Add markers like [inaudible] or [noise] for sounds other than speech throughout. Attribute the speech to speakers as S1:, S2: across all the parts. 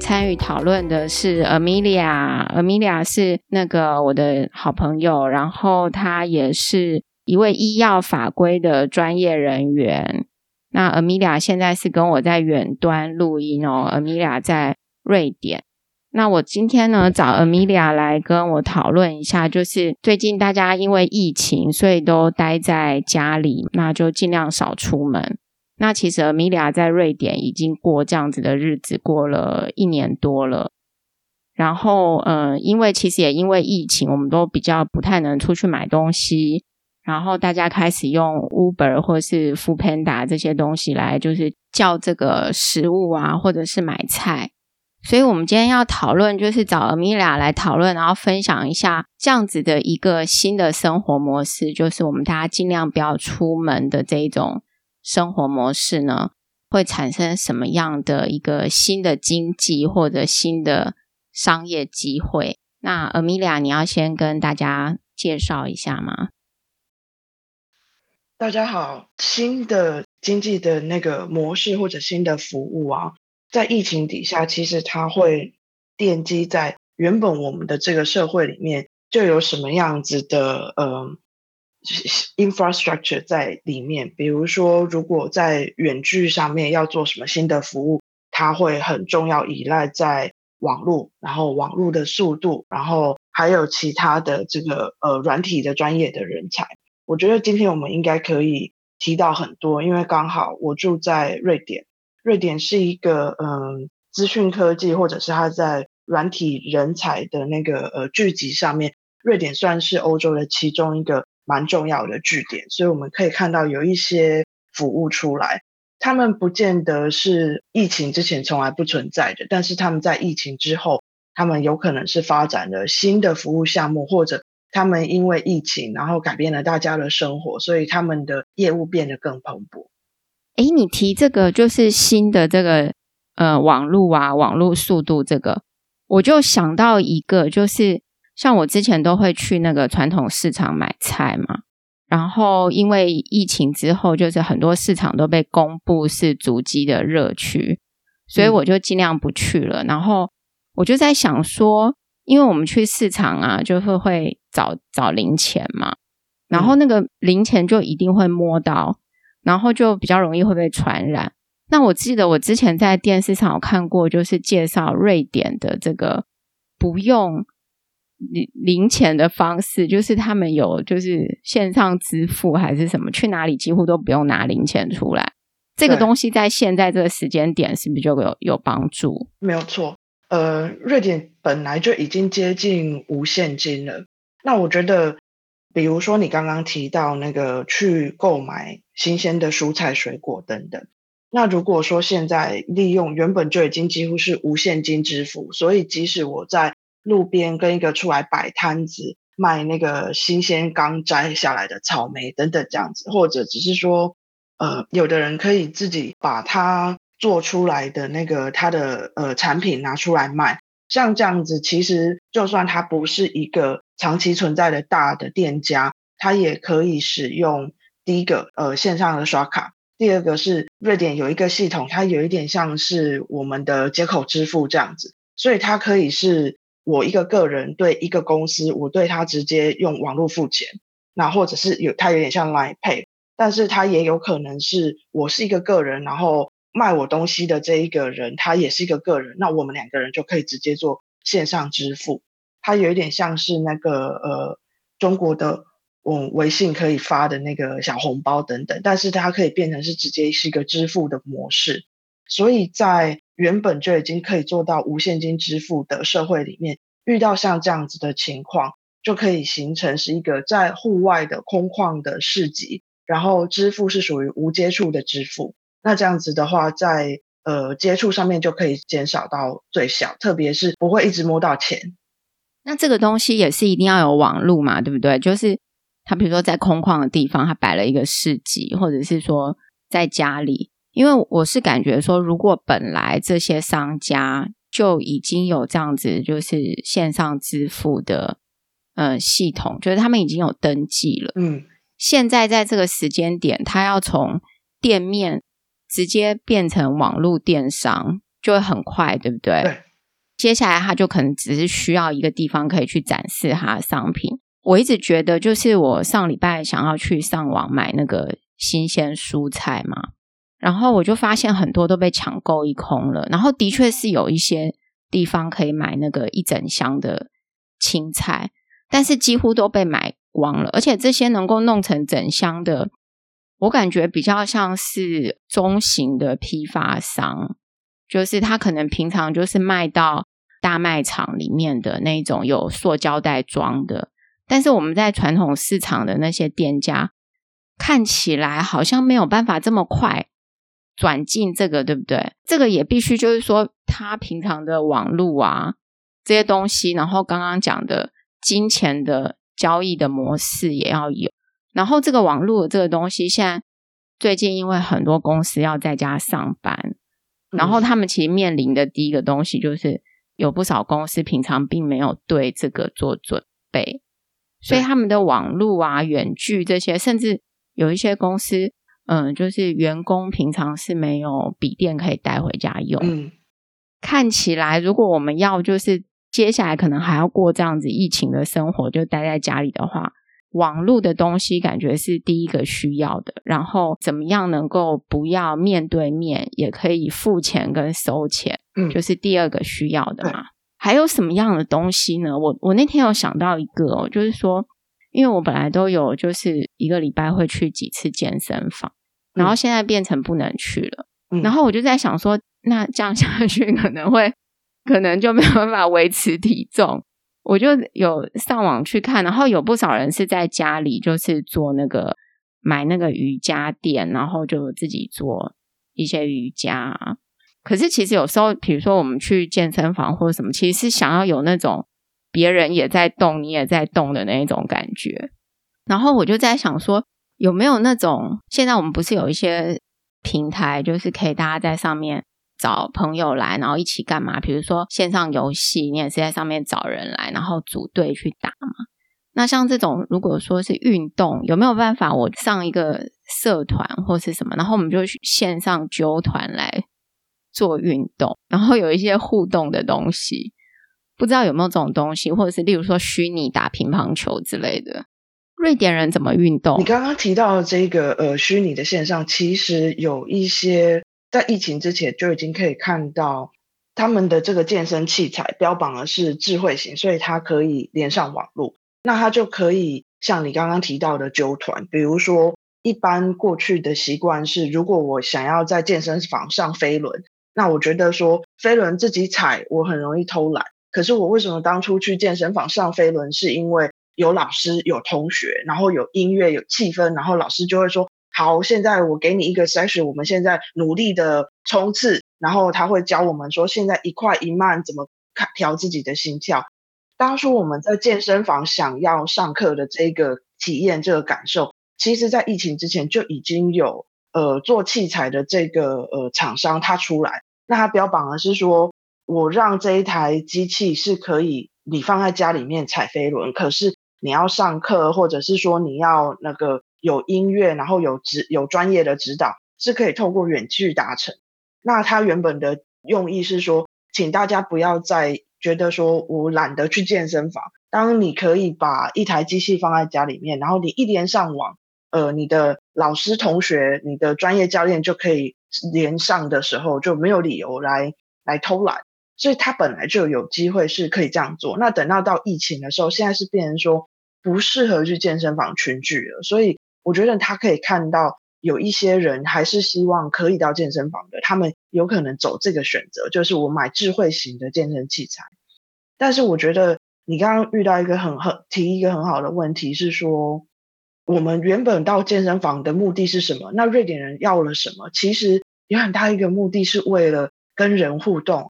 S1: 参与讨论的是 Amelia，Amelia 是那个我的好朋友，然后她也是一位医药法规的专业人员。那 Amelia 现在是跟我在远端录音哦，Amelia 在瑞典。那我今天呢，找 Amelia 来跟我讨论一下，就是最近大家因为疫情，所以都待在家里，那就尽量少出门。那其实 Amelia 在瑞典已经过这样子的日子，过了一年多了。然后，嗯、因为其实也因为疫情，我们都比较不太能出去买东西，然后大家开始用 Uber 或是 Foodpanda 这些东西来，就是叫这个食物啊，或者是买菜。所以，我们今天要讨论，就是找 Amelia 来讨论，然后分享一下这样子的一个新的生活模式，就是我们大家尽量不要出门的这一种生活模式呢，会产生什么样的一个新的经济或者新的商业机会？那 Amelia，你要先跟大家介绍一下吗？
S2: 大家好，新的经济的那个模式或者新的服务啊。在疫情底下，其实它会奠基在原本我们的这个社会里面就有什么样子的呃 infrastructure 在里面。比如说，如果在远距上面要做什么新的服务，它会很重要依赖在网络，然后网络的速度，然后还有其他的这个呃软体的专业的人才。我觉得今天我们应该可以提到很多，因为刚好我住在瑞典。瑞典是一个嗯，资讯科技或者是它在软体人才的那个呃聚集上面，瑞典算是欧洲的其中一个蛮重要的据点，所以我们可以看到有一些服务出来，他们不见得是疫情之前从来不存在的，但是他们在疫情之后，他们有可能是发展了新的服务项目，或者他们因为疫情然后改变了大家的生活，所以他们的业务变得更蓬勃。
S1: 哎，你提这个就是新的这个呃网络啊，网络速度这个，我就想到一个，就是像我之前都会去那个传统市场买菜嘛，然后因为疫情之后，就是很多市场都被公布是足迹的热区，所以我就尽量不去了。嗯、然后我就在想说，因为我们去市场啊，就是会找找零钱嘛，然后那个零钱就一定会摸到。然后就比较容易会被传染。那我记得我之前在电视上有看过，就是介绍瑞典的这个不用零零钱的方式，就是他们有就是线上支付还是什么，去哪里几乎都不用拿零钱出来。这个东西在现在这个时间点是不是就有有帮助？
S2: 没有错，呃，瑞典本来就已经接近无现金了。那我觉得。比如说，你刚刚提到那个去购买新鲜的蔬菜、水果等等。那如果说现在利用原本就已经几乎是无现金支付，所以即使我在路边跟一个出来摆摊子卖那个新鲜刚摘下来的草莓等等这样子，或者只是说，呃，有的人可以自己把他做出来的那个他的呃产品拿出来卖。像这样子，其实就算它不是一个长期存在的大的店家，它也可以使用第一个呃线上的刷卡，第二个是瑞典有一个系统，它有一点像是我们的接口支付这样子，所以它可以是我一个个人对一个公司，我对他直接用网络付钱，那或者是有它有点像 Line Pay，但是它也有可能是我是一个个人，然后。卖我东西的这一个人，他也是一个个人，那我们两个人就可以直接做线上支付。它有一点像是那个呃中国的嗯微信可以发的那个小红包等等，但是它可以变成是直接是一个支付的模式。所以在原本就已经可以做到无现金支付的社会里面，遇到像这样子的情况，就可以形成是一个在户外的空旷的市集，然后支付是属于无接触的支付。那这样子的话，在呃接触上面就可以减少到最小，特别是不会一直摸到钱。
S1: 那这个东西也是一定要有网路嘛，对不对？就是他比如说在空旷的地方，他摆了一个市集，或者是说在家里，因为我是感觉说，如果本来这些商家就已经有这样子就是线上支付的呃系统，就是他们已经有登记了，
S2: 嗯，
S1: 现在在这个时间点，他要从店面。直接变成网络电商就会很快，对不对？
S2: 对，
S1: 接下来他就可能只是需要一个地方可以去展示他的商品。我一直觉得，就是我上礼拜想要去上网买那个新鲜蔬菜嘛，然后我就发现很多都被抢购一空了。然后的确是有一些地方可以买那个一整箱的青菜，但是几乎都被买光了。而且这些能够弄成整箱的，我感觉比较像是中型的批发商，就是他可能平常就是卖到。大卖场里面的那种有塑胶袋装的，但是我们在传统市场的那些店家看起来好像没有办法这么快转进这个，对不对？这个也必须就是说，他平常的网路啊这些东西，然后刚刚讲的金钱的交易的模式也要有，然后这个网路的这个东西，现在最近因为很多公司要在家上班，然后他们其实面临的第一个东西就是。有不少公司平常并没有对这个做准备，所以他们的网路啊、远距这些，甚至有一些公司，嗯，就是员工平常是没有笔电可以带回家用。嗯，看起来如果我们要就是接下来可能还要过这样子疫情的生活，就待在家里的话。网络的东西感觉是第一个需要的，然后怎么样能够不要面对面也可以付钱跟收钱，嗯，就是第二个需要的嘛。还有什么样的东西呢？我我那天有想到一个哦，就是说，因为我本来都有就是一个礼拜会去几次健身房，然后现在变成不能去了，嗯，然后我就在想说，那这样下去可能会可能就没有办法维持体重。我就有上网去看，然后有不少人是在家里，就是做那个买那个瑜伽垫，然后就自己做一些瑜伽。可是其实有时候，比如说我们去健身房或者什么，其实是想要有那种别人也在动，你也在动的那种感觉。然后我就在想说，有没有那种现在我们不是有一些平台，就是可以大家在上面。找朋友来，然后一起干嘛？比如说线上游戏，你也是在上面找人来，然后组队去打嘛。那像这种，如果说是运动，有没有办法我上一个社团或是什么，然后我们就去线上揪团来做运动，然后有一些互动的东西，不知道有没有这种东西，或者是例如说虚拟打乒乓球之类的。瑞典人怎么运动？
S2: 你刚刚提到这个呃虚拟的线上，其实有一些。在疫情之前就已经可以看到他们的这个健身器材标榜的是智慧型，所以它可以连上网络，那它就可以像你刚刚提到的揪团。比如说，一般过去的习惯是，如果我想要在健身房上飞轮，那我觉得说飞轮自己踩我很容易偷懒。可是我为什么当初去健身房上飞轮，是因为有老师、有同学，然后有音乐、有气氛，然后老师就会说。好，现在我给你一个 session，我们现在努力的冲刺，然后他会教我们说，现在一快一慢怎么看调自己的心跳。当初我们在健身房想要上课的这个体验，这个感受，其实在疫情之前就已经有呃做器材的这个呃厂商他出来，那他标榜的是说，我让这一台机器是可以你放在家里面踩飞轮，可是你要上课或者是说你要那个。有音乐，然后有指有专业的指导，是可以透过远距达成。那它原本的用意是说，请大家不要再觉得说我懒得去健身房。当你可以把一台机器放在家里面，然后你一连上网，呃，你的老师、同学、你的专业教练就可以连上的时候，就没有理由来来偷懒。所以他本来就有机会是可以这样做。那等到到疫情的时候，现在是变成说不适合去健身房群聚了，所以。我觉得他可以看到有一些人还是希望可以到健身房的，他们有可能走这个选择，就是我买智慧型的健身器材。但是我觉得你刚刚遇到一个很很提一个很好的问题是说，我们原本到健身房的目的是什么？那瑞典人要了什么？其实有很大一个目的是为了跟人互动，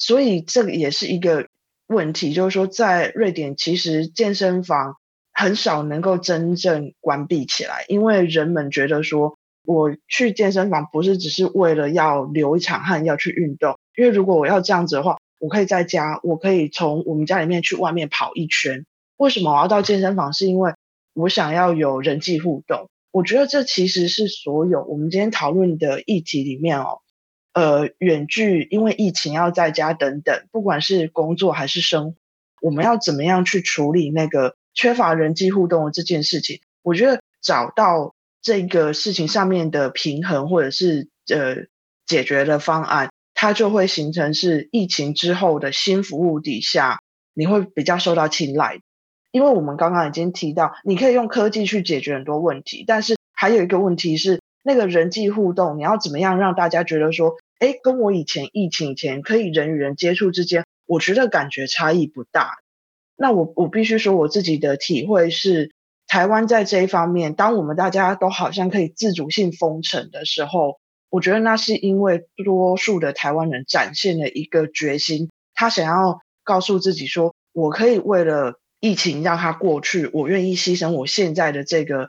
S2: 所以这个也是一个问题，就是说在瑞典其实健身房。很少能够真正关闭起来，因为人们觉得说，我去健身房不是只是为了要流一场汗，要去运动。因为如果我要这样子的话，我可以在家，我可以从我们家里面去外面跑一圈。为什么我要到健身房？是因为我想要有人际互动。我觉得这其实是所有我们今天讨论的议题里面哦，呃远距，因为疫情要在家等等，不管是工作还是生活，我们要怎么样去处理那个缺乏人际互动的这件事情？我觉得找到这个事情上面的平衡，或者是呃解决的方案，它就会形成是疫情之后的新服务底下，你会比较受到青睐。因为我们刚刚已经提到，你可以用科技去解决很多问题，但是还有一个问题是，那个人际互动，你要怎么样让大家觉得说，哎，跟我以前疫情前可以人与人接触之间，我觉得感觉差异不大。那我我必须说，我自己的体会是，台湾在这一方面，当我们大家都好像可以自主性封城的时候，我觉得那是因为多数的台湾人展现了一个决心，他想要告诉自己说，我可以为了。疫情让它过去，我愿意牺牲我现在的这个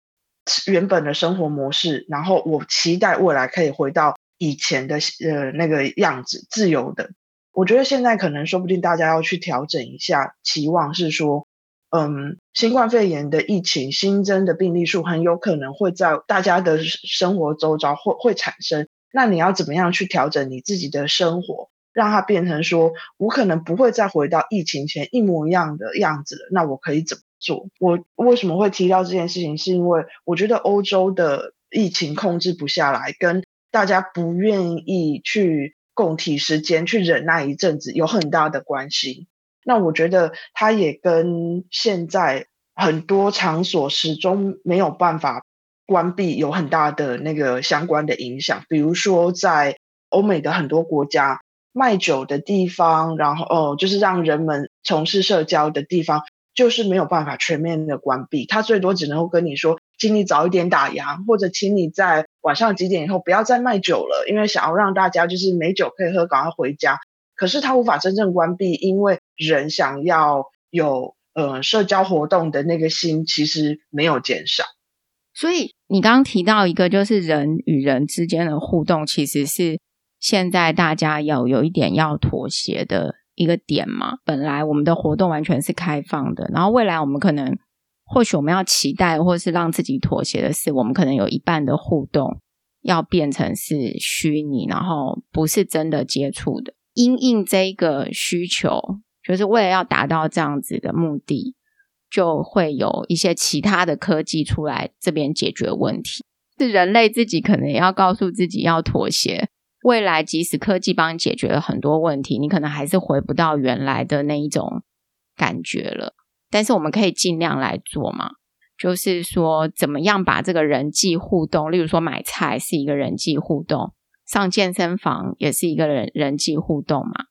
S2: 原本的生活模式，然后我期待未来可以回到以前的呃那个样子，自由的。我觉得现在可能说不定大家要去调整一下期望，是说，嗯，新冠肺炎的疫情新增的病例数很有可能会在大家的生活周遭会会产生，那你要怎么样去调整你自己的生活？让它变成说，我可能不会再回到疫情前一模一样的样子了。那我可以怎么做？我为什么会提到这件事情？是因为我觉得欧洲的疫情控制不下来，跟大家不愿意去共体时间去忍耐一阵子有很大的关系。那我觉得它也跟现在很多场所始终没有办法关闭有很大的那个相关的影响。比如说在欧美的很多国家。卖酒的地方，然后哦，就是让人们从事社交的地方，就是没有办法全面的关闭。他最多只能够跟你说，请你早一点打烊，或者请你在晚上几点以后不要再卖酒了，因为想要让大家就是没酒可以喝，赶快回家。可是他无法真正关闭，因为人想要有呃社交活动的那个心其实没有减少。
S1: 所以你刚刚提到一个，就是人与人之间的互动，其实是。现在大家要有一点要妥协的一个点嘛，本来我们的活动完全是开放的，然后未来我们可能或许我们要期待或是让自己妥协的是，我们可能有一半的互动要变成是虚拟，然后不是真的接触的。因应这个需求，就是为了要达到这样子的目的，就会有一些其他的科技出来这边解决问题。是人类自己可能也要告诉自己要妥协。未来，即使科技帮你解决了很多问题，你可能还是回不到原来的那一种感觉了。但是我们可以尽量来做嘛，就是说怎么样把这个人际互动，例如说买菜是一个人际互动，上健身房也是一个人人际互动嘛。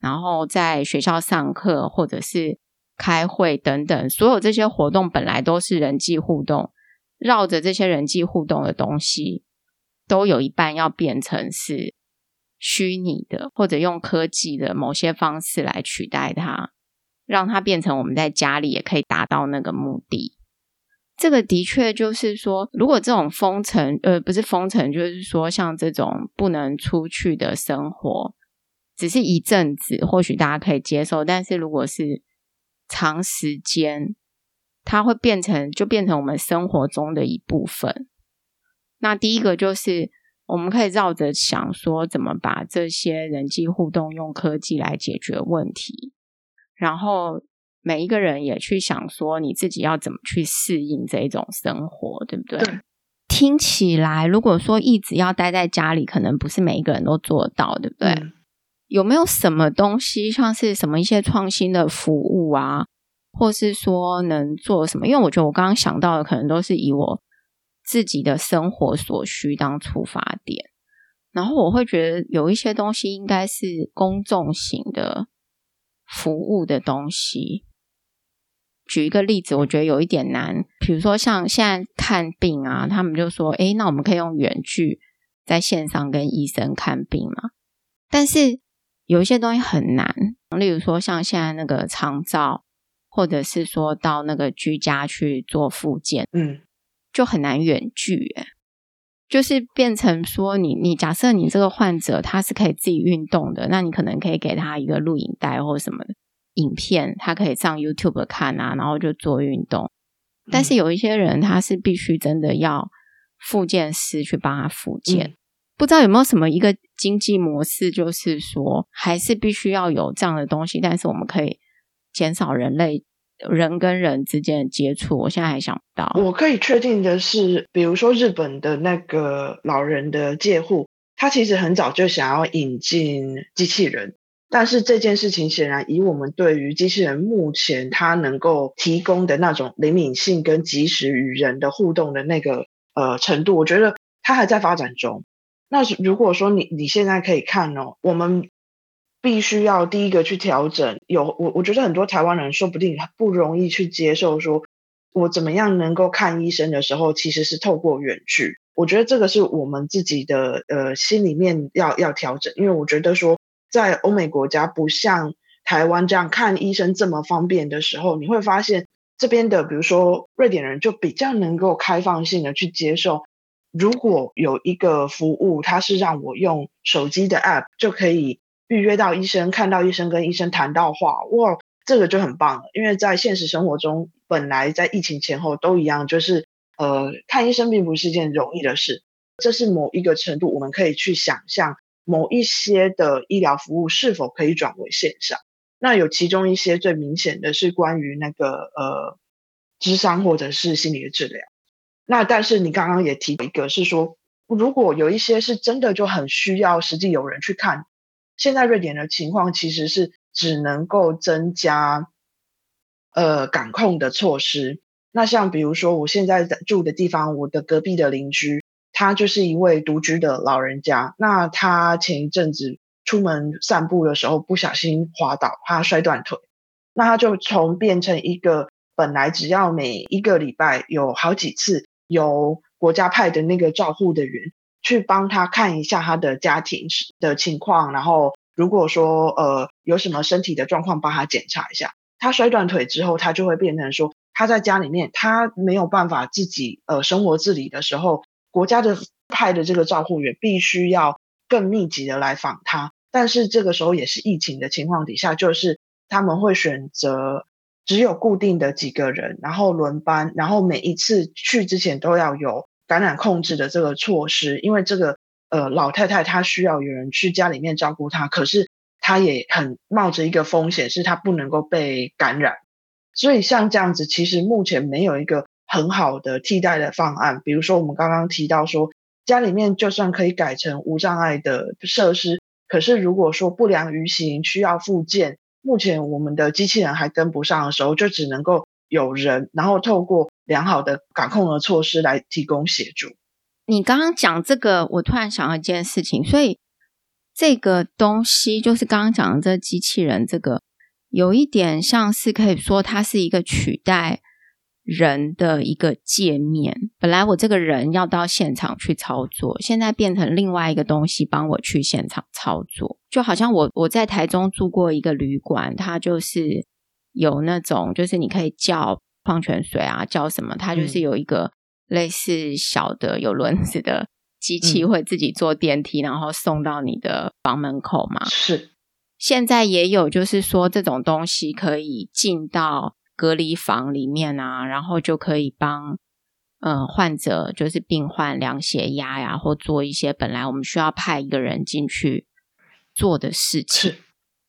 S1: 然后在学校上课或者是开会等等，所有这些活动本来都是人际互动，绕着这些人际互动的东西。都有一半要变成是虚拟的，或者用科技的某些方式来取代它，让它变成我们在家里也可以达到那个目的。这个的确就是说，如果这种封城，呃，不是封城，就是说像这种不能出去的生活，只是一阵子，或许大家可以接受。但是如果是长时间，它会变成就变成我们生活中的一部分。那第一个就是，我们可以绕着想说，怎么把这些人际互动用科技来解决问题，然后每一个人也去想说，你自己要怎么去适应这种生活，对不对？对。听起来，如果说一直要待在家里，可能不是每一个人都做到，对不对？嗯。有没有什么东西，像是什么一些创新的服务啊，或是说能做什么？因为我觉得我刚刚想到的，可能都是以我。自己的生活所需当出发点，然后我会觉得有一些东西应该是公众型的服务的东西。举一个例子，我觉得有一点难，比如说像现在看病啊，他们就说：“诶，那我们可以用远距在线上跟医生看病嘛？”但是有一些东西很难，例如说像现在那个长照，或者是说到那个居家去做复健，嗯。就很难远距，诶，就是变成说你，你你假设你这个患者他是可以自己运动的，那你可能可以给他一个录影带或什么的影片，他可以上 YouTube 看啊，然后就做运动。但是有一些人他是必须真的要复健师去帮他复健，不知道有没有什么一个经济模式，就是说还是必须要有这样的东西，但是我们可以减少人类人跟人之间的接触。我现在还想不到。
S2: 我可以确定的是，比如说日本的那个老人的介护，他其实很早就想要引进机器人，但是这件事情显然以我们对于机器人目前它能够提供的那种灵敏性跟及时与人的互动的那个呃程度，我觉得它还在发展中。那如果说你你现在可以看哦，我们必须要第一个去调整。有我我觉得很多台湾人说不定不容易去接受，说我怎么样能够看医生的时候，其实是透过远距。我觉得这个是我们自己的呃心里面要要调整，因为我觉得说在欧美国家不像台湾这样看医生这么方便的时候，你会发现这边的比如说瑞典人就比较能够开放性的去接受。如果有一个服务，它是让我用手机的 App 就可以预约到医生，看到医生，跟医生谈到话，哇，这个就很棒了。因为在现实生活中，本来在疫情前后都一样，就是呃，看医生并不是一件容易的事。这是某一个程度，我们可以去想象某一些的医疗服务是否可以转为线上。那有其中一些最明显的是关于那个呃，智商或者是心理的治疗。那但是你刚刚也提一个，是说如果有一些是真的就很需要实际有人去看，现在瑞典的情况其实是只能够增加呃感控的措施。那像比如说我现在住的地方，我的隔壁的邻居，他就是一位独居的老人家。那他前一阵子出门散步的时候不小心滑倒，他摔断腿，那他就从变成一个本来只要每一个礼拜有好几次。由国家派的那个照护的人去帮他看一下他的家庭的情况，然后如果说呃有什么身体的状况，帮他检查一下。他摔断腿之后，他就会变成说他在家里面他没有办法自己呃生活自理的时候，国家的派的这个照护员必须要更密集的来访他。但是这个时候也是疫情的情况底下，就是他们会选择。只有固定的几个人，然后轮班，然后每一次去之前都要有感染控制的这个措施，因为这个呃老太太她需要有人去家里面照顾她，可是她也很冒着一个风险，是她不能够被感染。所以像这样子，其实目前没有一个很好的替代的方案。比如说我们刚刚提到说，家里面就算可以改成无障碍的设施，可是如果说不良于行，需要复健。目前我们的机器人还跟不上的时候，就只能够有人，然后透过良好的感控的措施来提供协助。
S1: 你刚刚讲这个，我突然想到一件事情，所以这个东西就是刚刚讲的这机器人，这个有一点像是可以说它是一个取代。人的一个界面，本来我这个人要到现场去操作，现在变成另外一个东西帮我去现场操作，就好像我我在台中住过一个旅馆，它就是有那种，就是你可以叫矿泉水啊，叫什么，它就是有一个类似小的有轮子的机器，会自己坐电梯，然后送到你的房门口嘛。
S2: 是，
S1: 现在也有，就是说这种东西可以进到。隔离房里面啊，然后就可以帮嗯患者，就是病患量血压呀，或做一些本来我们需要派一个人进去做的事情。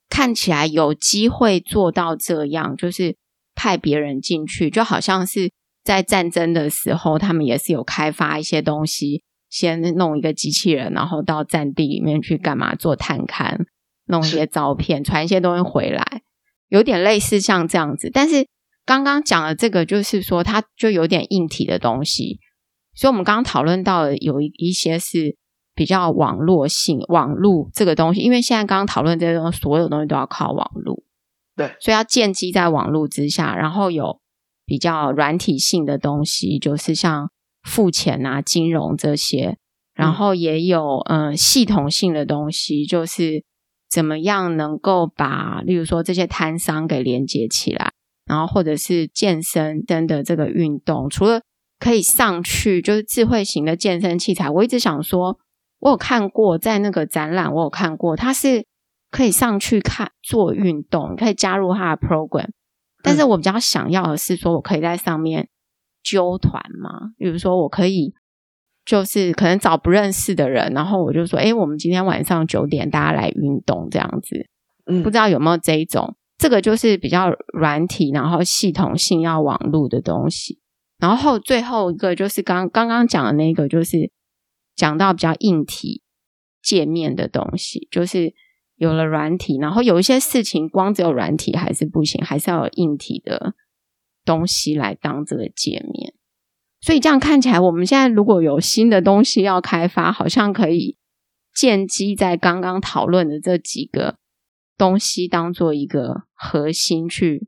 S1: 看起来有机会做到这样，就是派别人进去，就好像是在战争的时候，他们也是有开发一些东西，先弄一个机器人，然后到战地里面去干嘛做探勘，弄一些照片，传一些东西回来，有点类似像这样子，但是。刚刚讲的这个，就是说它就有点硬体的东西，所以我们刚刚讨论到的有一一些是比较网络性、网络这个东西，因为现在刚刚讨论这些东西，所有东西都要靠网络，
S2: 对，
S1: 所以要建基在网络之下，然后有比较软体性的东西，就是像付钱啊、金融这些，然后也有嗯、呃、系统性的东西，就是怎么样能够把，例如说这些摊商给连接起来。然后或者是健身真的这个运动，除了可以上去就是智慧型的健身器材，我一直想说，我有看过在那个展览，我有看过，它是可以上去看做运动，可以加入他的 program。但是我比较想要的是说，我可以在上面揪团嘛，比如说我可以就是可能找不认识的人，然后我就说，哎，我们今天晚上九点大家来运动这样子。嗯，不知道有没有这一种？这个就是比较软体，然后系统性要网络的东西。然后最后一个就是刚刚刚讲的那个，就是讲到比较硬体界面的东西，就是有了软体，然后有一些事情光只有软体还是不行，还是要有硬体的东西来当这个界面。所以这样看起来，我们现在如果有新的东西要开发，好像可以建基在刚刚讨论的这几个东西当做一个核心去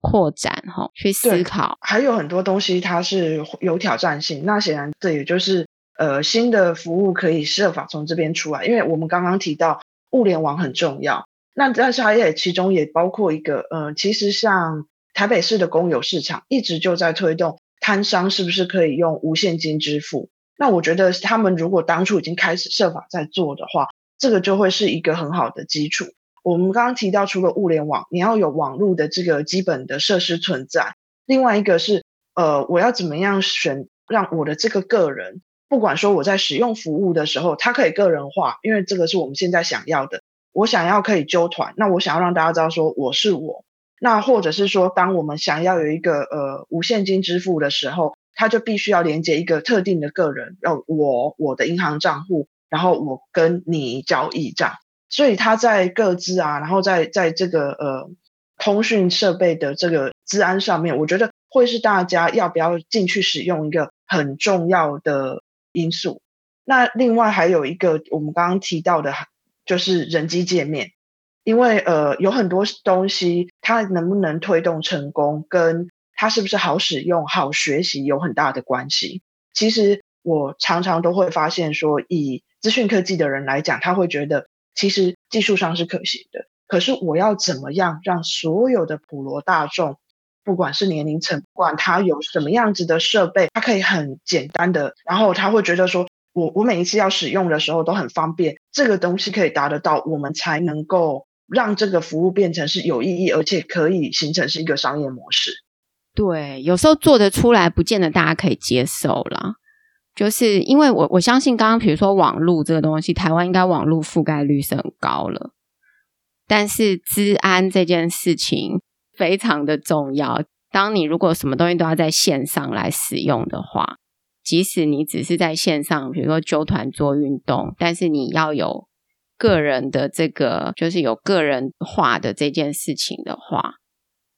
S1: 扩展哈，去思考。
S2: 还有很多东西它是有挑战性，那显然这也就是呃新的服务可以设法从这边出来，因为我们刚刚提到物联网很重要，那但是它也其中也包括一个呃，其实像台北市的公有市场一直就在推动摊商是不是可以用无现金支付，那我觉得他们如果当初已经开始设法在做的话，这个就会是一个很好的基础。我们刚刚提到，除了物联网，你要有网络的这个基本的设施存在。另外一个是，呃，我要怎么样选，让我的这个个人，不管说我在使用服务的时候，它可以个人化，因为这个是我们现在想要的。我想要可以揪团，那我想要让大家知道说我是我。那或者是说，当我们想要有一个呃无现金支付的时候，它就必须要连接一个特定的个人，要我我的银行账户，然后我跟你交易这样。所以它在各自啊，然后在在这个呃通讯设备的这个资安上面，我觉得会是大家要不要进去使用一个很重要的因素。那另外还有一个我们刚刚提到的，就是人机界面，因为呃有很多东西它能不能推动成功，跟它是不是好使用、好学习有很大的关系。其实我常常都会发现说，以资讯科技的人来讲，他会觉得。其实技术上是可行的，可是我要怎么样让所有的普罗大众，不管是年龄层，不管他有什么样子的设备，他可以很简单的，然后他会觉得说，我我每一次要使用的时候都很方便，这个东西可以达得到，我们才能够让这个服务变成是有意义，而且可以形成是一个商业模式。
S1: 对，有时候做得出来，不见得大家可以接受啦。就是因为我我相信，刚刚比如说网络这个东西，台湾应该网络覆盖率是很高了，但是治安这件事情非常的重要。当你如果什么东西都要在线上来使用的话，即使你只是在线上，比如说揪团做运动，但是你要有个人的这个，就是有个人化的这件事情的话，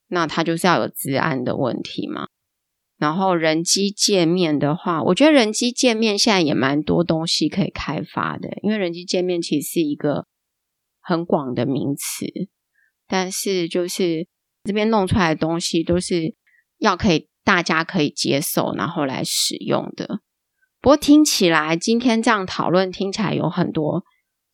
S1: 那它就是要有治安的问题嘛。然后人机界面的话，我觉得人机界面现在也蛮多东西可以开发的，因为人机界面其实是一个很广的名词，但是就是这边弄出来的东西都是要可以大家可以接受，然后来使用的。不过听起来今天这样讨论听起来有很多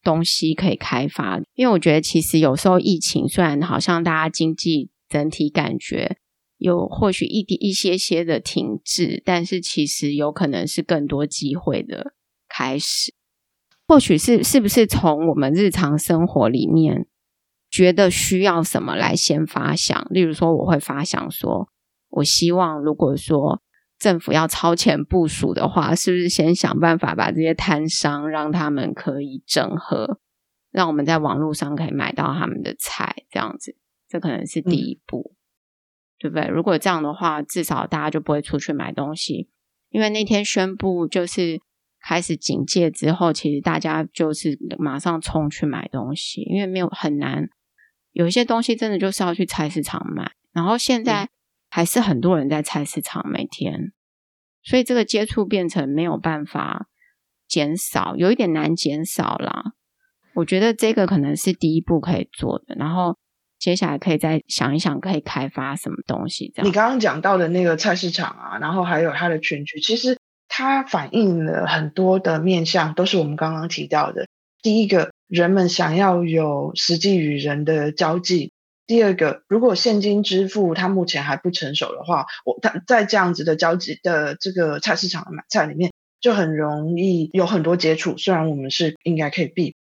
S1: 东西可以开发，因为我觉得其实有时候疫情虽然好像大家经济整体感觉。有或许一点一些些的停滞，但是其实有可能是更多机会的开始。或许是是不是从我们日常生活里面觉得需要什么来先发想？例如说，我会发想说，我希望如果说政府要超前部署的话，是不是先想办法把这些摊商让他们可以整合，让我们在网络上可以买到他们的菜，这样子，这可能是第一步。嗯对不对？如果这样的话，至少大家就不会出去买东西。因为那天宣布就是开始警戒之后，其实大家就是马上冲去买东西，因为没有很难。有一些东西真的就是要去菜市场买，然后现在还是很多人在菜市场每天，所以这个接触变成没有办法减少，有一点难减少啦。我觉得这个可能是第一步可以做的，然后。接下来可以再想一想，可以开发什么东西？这样。
S2: 你刚刚讲到的那个菜市场啊，然后还有它的群聚，其实它反映了很多的面向，都是我们刚刚提到的。第一个，人们想要有实际与人的交际；第二个，如果现金支付它目前还不成熟的话，我它在这样子的交际的这个菜市场买菜里面，就很容易有很多接触。虽然我们是应该可以避。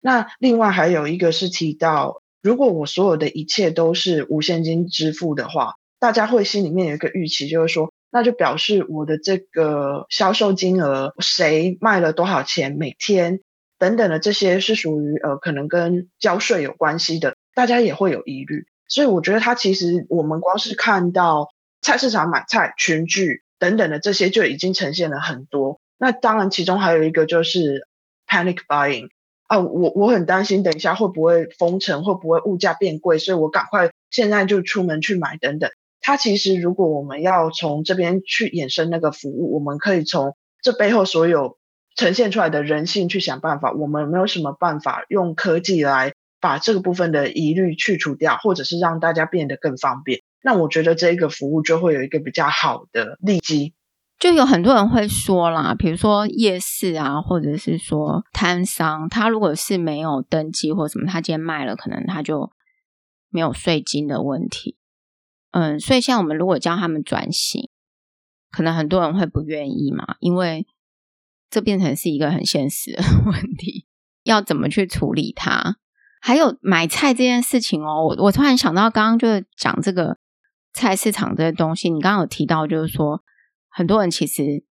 S2: 那另外还有一个是提到。如果我所有的一切都是无现金支付的话，大家会心里面有一个预期，就是说那就表示我的这个销售金额，谁卖了多少钱每天等等的这些是属于呃可能跟交税有关系的，大家也会有疑虑。所以我觉得它其实我们光是看到菜市场买菜群聚等等的这些就已经呈现了很多。那当然其中还有一个就是 panic buying 啊，我我很担心等一下会不会封城，会不会物价变贵，所以我赶快现在就出门去买等等。它其实，如果我们要从这边去衍生那个服务，我们可以从这背后所有呈现出来的人性去想办法。我们没有什么办法用科技来把这个部分的疑虑去除掉，或者是让大家变得更方便。那我觉得这个服务就会有一个比较好的利基。
S1: 就有很多人会说啦，比如说夜市啊，或者是说摊商，他如果是没有登记或什么，他今天卖了，可能他就没有税金的问题。嗯，所以像我们如果教他们转型，可能很多人会不愿意嘛，因为这变成是一个很现实的 [laughs] 问题，要怎么去处理它？还有买菜这件事情哦，我我突然想到，刚刚就是讲这个菜市场这些东西，你刚刚有提到，就是说很多人其实，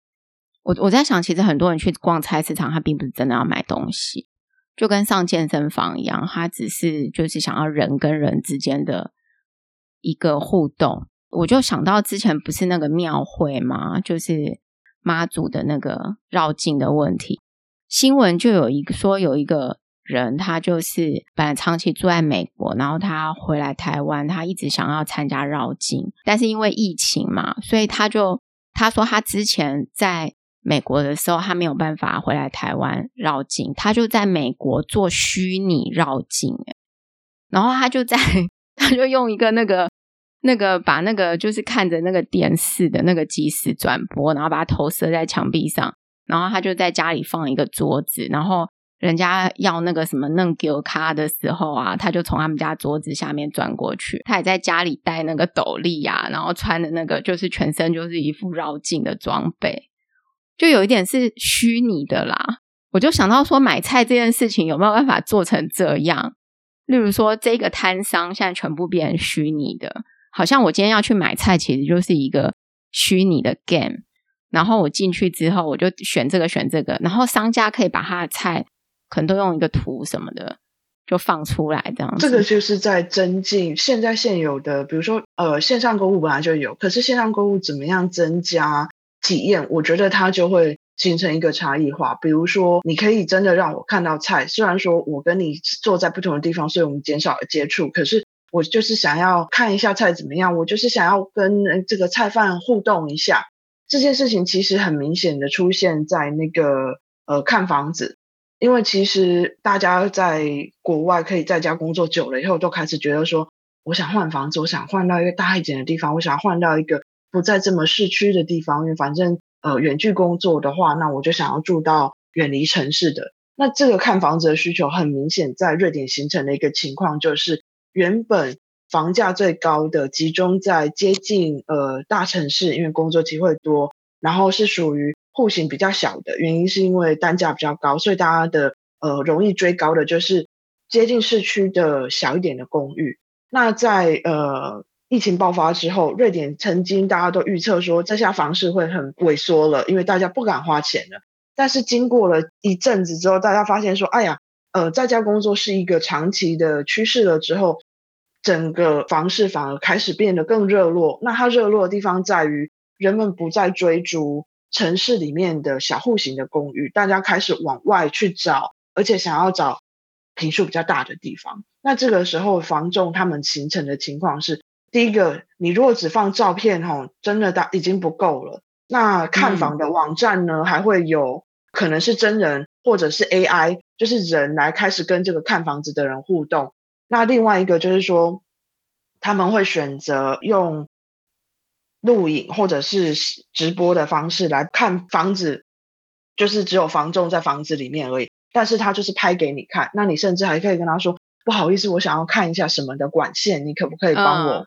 S1: 我我在想，其实很多人去逛菜市场，他并不是真的要买东西，就跟上健身房一样，他只是就是想要人跟人之间的。一个互动，我就想到之前不是那个庙会吗？就是妈祖的那个绕境的问题，新闻就有一个说有一个人，他就是本来长期住在美国，然后他回来台湾，他一直想要参加绕境，但是因为疫情嘛，所以他就他说他之前在美国的时候，他没有办法回来台湾绕境，他就在美国做虚拟绕境，然后他就在。他 [laughs] 就用一个那个那个把那个就是看着那个电视的那个即时转播，然后把它投射在墙壁上，然后他就在家里放一个桌子，然后人家要那个什么弄给我卡的时候啊，他就从他们家桌子下面转过去。他也在家里戴那个斗笠啊，然后穿的那个就是全身就是一副绕境的装备，就有一点是虚拟的啦。我就想到说，买菜这件事情有没有办法做成这样？例如说，这个摊商现在全部变成虚拟的，好像我今天要去买菜，其实就是一个虚拟的 game。然后我进去之后，我就选这个选这个，然后商家可以把他的菜可能都用一个图什么的就放出来，这样子。
S2: 这个就是在增进现在现有的，比如说呃线上购物本来就有，可是线上购物怎么样增加体验？我觉得它就会。形成一个差异化，比如说，你可以真的让我看到菜，虽然说我跟你坐在不同的地方，所以我们减少了接触，可是我就是想要看一下菜怎么样，我就是想要跟这个菜贩互动一下。这件事情其实很明显的出现在那个呃看房子，因为其实大家在国外可以在家工作久了以后，都开始觉得说，我想换房子，我想换到一个大一点的地方，我想换到一个不再这么市区的地方，因为反正。呃，远距工作的话，那我就想要住到远离城市的。那这个看房子的需求很明显，在瑞典形成的一个情况就是，原本房价最高的集中在接近呃大城市，因为工作机会多，然后是属于户型比较小的，原因是因为单价比较高，所以大家的呃容易追高的就是接近市区的小一点的公寓。那在呃。疫情爆发之后，瑞典曾经大家都预测说，这下房市会很萎缩了，因为大家不敢花钱了。但是经过了一阵子之后，大家发现说，哎呀，呃，在家工作是一个长期的趋势了之后，整个房市反而开始变得更热络。那它热络的地方在于，人们不再追逐城市里面的小户型的公寓，大家开始往外去找，而且想要找坪数比较大的地方。那这个时候，房仲他们形成的情况是。第一个，你如果只放照片，吼，真的大已经不够了。那看房的网站呢，嗯、还会有可能是真人或者是 AI，就是人来开始跟这个看房子的人互动。那另外一个就是说，他们会选择用录影或者是直播的方式来看房子，就是只有房仲在房子里面而已，但是他就是拍给你看。那你甚至还可以跟他说，不好意思，我想要看一下什么的管线，你可不可以帮我？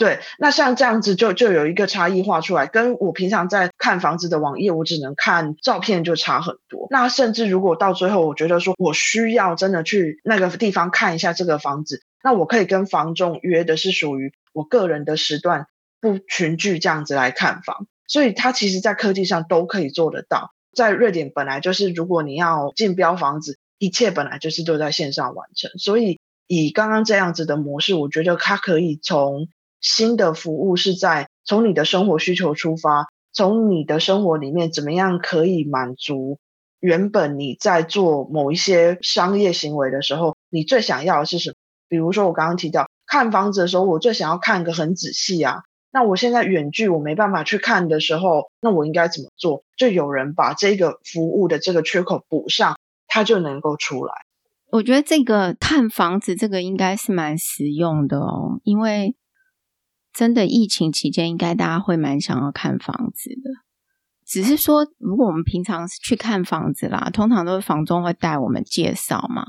S2: 对，那像这样子就就有一个差异化出来，跟我平常在看房子的网页，我只能看照片就差很多。那甚至如果到最后，我觉得说我需要真的去那个地方看一下这个房子，那我可以跟房仲约的是属于我个人的时段，不群聚这样子来看房。所以它其实在科技上都可以做得到。在瑞典本来就是，如果你要竞标房子，一切本来就是都在线上完成。所以以刚刚这样子的模式，我觉得它可以从新的服务是在从你的生活需求出发，从你的生活里面怎么样可以满足原本你在做某一些商业行为的时候，你最想要的是什么？比如说我刚刚提到看房子的时候，我最想要看个很仔细啊。那我现在远距我没办法去看的时候，那我应该怎么做？就有人把这个服务的这个缺口补上，它就能够出来。
S1: 我觉得这个看房子这个应该是蛮实用的哦，因为真的疫情期间，应该大家会蛮想要看房子的。只是说，如果我们平常去看房子啦，通常都是房仲会带我们介绍嘛。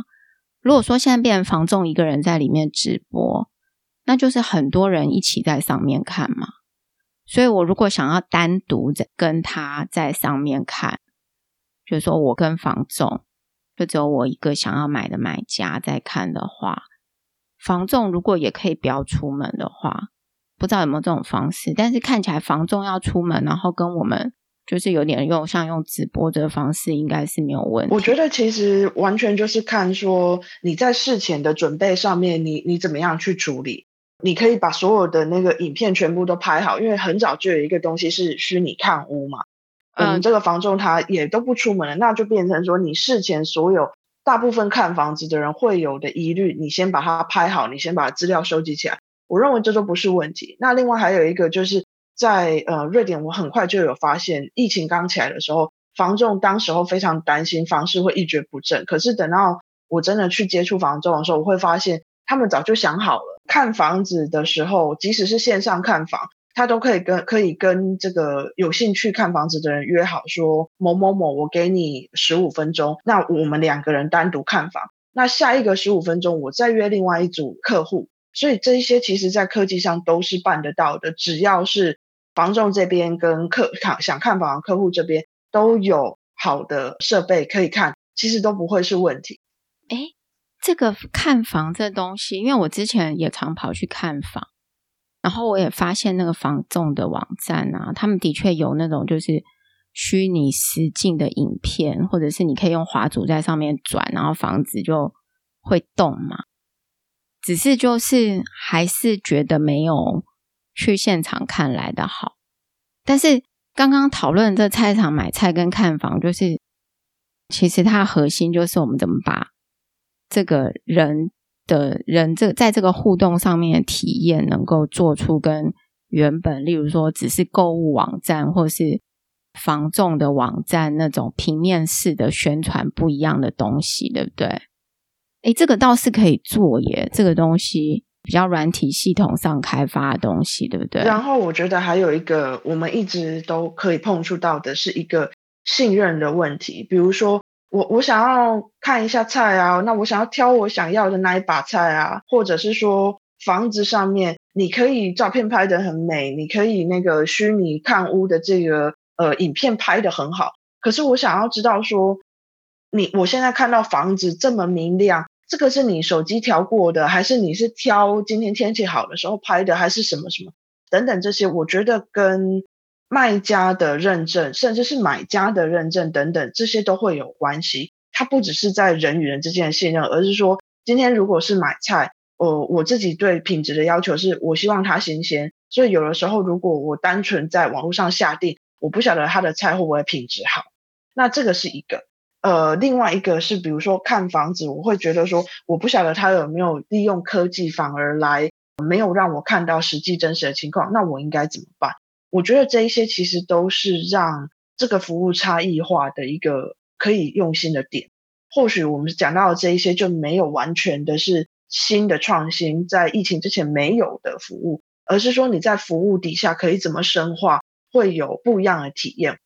S1: 如果说现在变成房仲一个人在里面直播。那就是很多人一起在上面看嘛，所以我如果想要单独在跟他在上面看，就说我跟房仲，就只有我一个想要买的买家在看的话，房仲如果也可以不要出门的话，不知道有没有这种方式，但是看起来房仲要出门，然后跟我们就是有点用像用直播这个方式，应该是没有问题。
S2: 我觉得其实完全就是看说你在事前的准备上面你，你你怎么样去处理。你可以把所有的那个影片全部都拍好，因为很早就有一个东西是虚拟看屋嘛。嗯，这个房仲他也都不出门了，那就变成说你事前所有大部分看房子的人会有的疑虑，你先把它拍好，你先把资料收集起来。我认为这都不是问题。那另外还有一个就是在呃瑞典，我很快就有发现，疫情刚起来的时候，房仲当时候非常担心房市会一蹶不振。可是等到我真的去接触房仲的时候，我会发现他们早就想好了。看房子的时候，即使是线上看房，他都可以跟可以跟这个有兴趣看房子的人约好，说某某某，我给你十五分钟，那我们两个人单独看房。那下一个十五分钟，我再约另外一组客户。所以这一些其实在科技上都是办得到的，只要是房仲这边跟客看想看房的客户这边都有好的设备可以看，其实都不会是问题。
S1: 哎。这个看房这东西，因为我之前也常跑去看房，然后我也发现那个房仲的网站啊，他们的确有那种就是虚拟实境的影片，或者是你可以用滑鼠在上面转，然后房子就会动嘛。只是就是还是觉得没有去现场看来的好。但是刚刚讨论这菜场买菜跟看房，就是其实它核心就是我们怎么把。这个人的人这在这个互动上面的体验，能够做出跟原本，例如说只是购物网站或是房仲的网站那种平面式的宣传不一样的东西，对不对？诶，这个倒是可以做耶，这个东西比较软体系统上开发的东西，对不对？
S2: 然后我觉得还有一个我们一直都可以碰触到的是一个信任的问题，比如说。我我想要看一下菜啊，那我想要挑我想要的那一把菜啊，或者是说房子上面你可以照片拍得很美，你可以那个虚拟看屋的这个呃影片拍得很好，可是我想要知道说，你我现在看到房子这么明亮，这个是你手机调过的，还是你是挑今天天气好的时候拍的，还是什么什么等等这些，我觉得跟。卖家的认证，甚至是买家的认证等等，这些都会有关系。它不只是在人与人之间的信任，而是说，今天如果是买菜，呃，我自己对品质的要求是我希望它新鲜。所以有的时候，如果我单纯在网络上下订，我不晓得它的菜会不会品质好。那这个是一个。呃，另外一个是，比如说看房子，我会觉得说，我不晓得它有没有利用科技，反而来没有让我看到实际真实的情况，那我应该怎么办？我觉得这一些其实都是让这个服务差异化的一个可以用心的点。或许我们讲到的这一些就没有完全的是新的创新，在疫情之前没有的服务，而是说你在服务底下可以怎么深化，会有不一样的体验。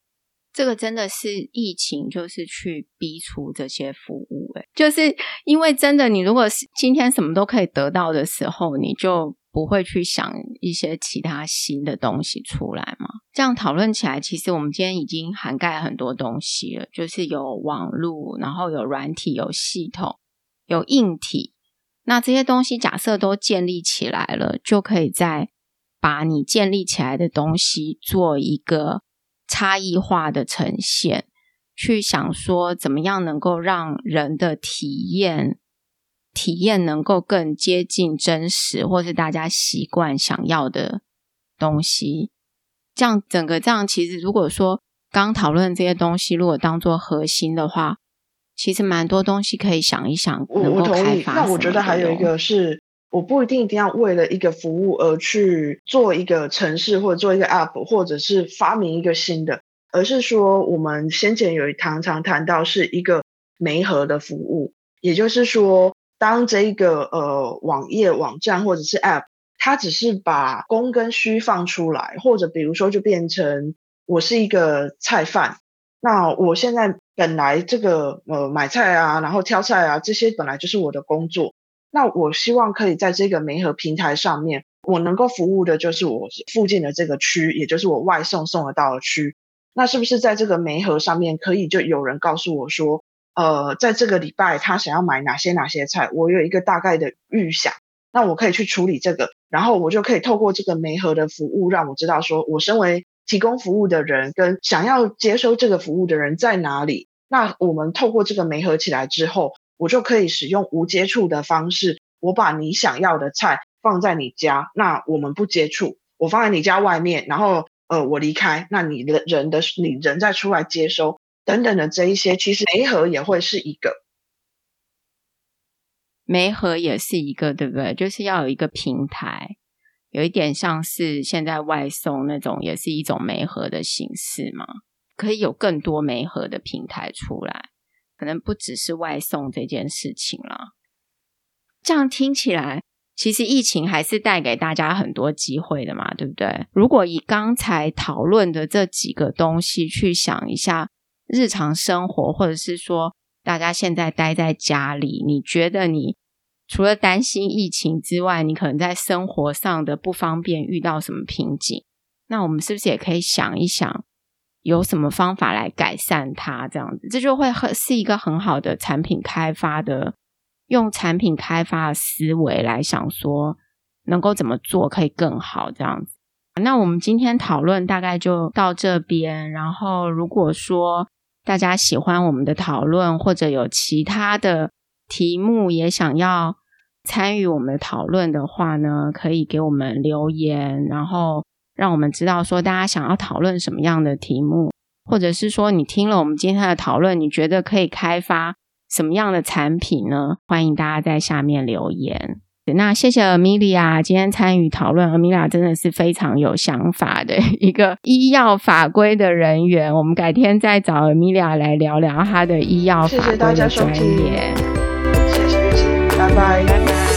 S1: 这个真的是疫情，就是去逼出这些服务，哎，就是因为真的，你如果是今天什么都可以得到的时候，你就。不会去想一些其他新的东西出来嘛？这样讨论起来，其实我们今天已经涵盖很多东西了，就是有网络，然后有软体，有系统，有硬体。那这些东西假设都建立起来了，就可以再把你建立起来的东西做一个差异化的呈现，去想说怎么样能够让人的体验体验能够更接近真实，或是大家习惯想要的东西。这样整个这样，其实如果说刚讨论这些东西，如果当做核心的话，其实蛮多东西可以想一想，能够开发。我同意。
S2: 那我觉得还有一个是。我不一定一定要为了一个服务而去做一个程式，或者做一个 App，或者是发明一个新的，而是说我们先前有一堂常谈到是一个媒合的服务，也就是说，当这一个呃网页网站或者是 App，它只是把供跟需放出来，或者比如说就变成我是一个菜贩，那我现在本来这个呃买菜啊，然后挑菜啊，这些本来就是我的工作。那我希望可以在这个媒合平台上面，我能够服务的就是我附近的这个区，也就是我外送送得到的区。那是不是在这个媒合上面，可以就有人告诉我说，呃，在这个礼拜他想要买哪些哪些菜，我有一个大概的预想，那我可以去处理这个，然后我就可以透过这个媒合的服务，让我知道说我身为提供服务的人跟想要接收这个服务的人在哪里。那我们透过这个媒合起来之后。我就可以使用无接触的方式，我把你想要的菜放在你家，那我们不接触，我放在你家外面，然后呃我离开，那你的人的你人再出来接收等等的这一些，其实媒合也会是一个，
S1: 媒合也是一个，对不对？就是要有一个平台，有一点像是现在外送那种，也是一种媒合的形式嘛，可以有更多媒合的平台出来。可能不只是外送这件事情了。这样听起来，其实疫情还是带给大家很多机会的嘛，对不对？如果以刚才讨论的这几个东西去想一下日常生活，或者是说大家现在待在家里，你觉得你除了担心疫情之外，你可能在生活上的不方便遇到什么瓶颈？那我们是不是也可以想一想？有什么方法来改善它？这样子，这就会很是一个很好的产品开发的，用产品开发的思维来想说，能够怎么做可以更好这样子。那我们今天讨论大概就到这边。然后，如果说大家喜欢我们的讨论，或者有其他的题目也想要参与我们的讨论的话呢，可以给我们留言，然后。让我们知道说大家想要讨论什么样的题目，或者是说你听了我们今天的讨论，你觉得可以开发什么样的产品呢？欢迎大家在下面留言。那谢谢 Amelia 今天参与讨论，Amelia 真的是非常有想法的 [laughs] 一个医药法规的人员。我们改天再找 Amelia 来聊聊她的医药法规的专业。
S2: 谢谢大家收听，谢谢，拜拜。拜拜。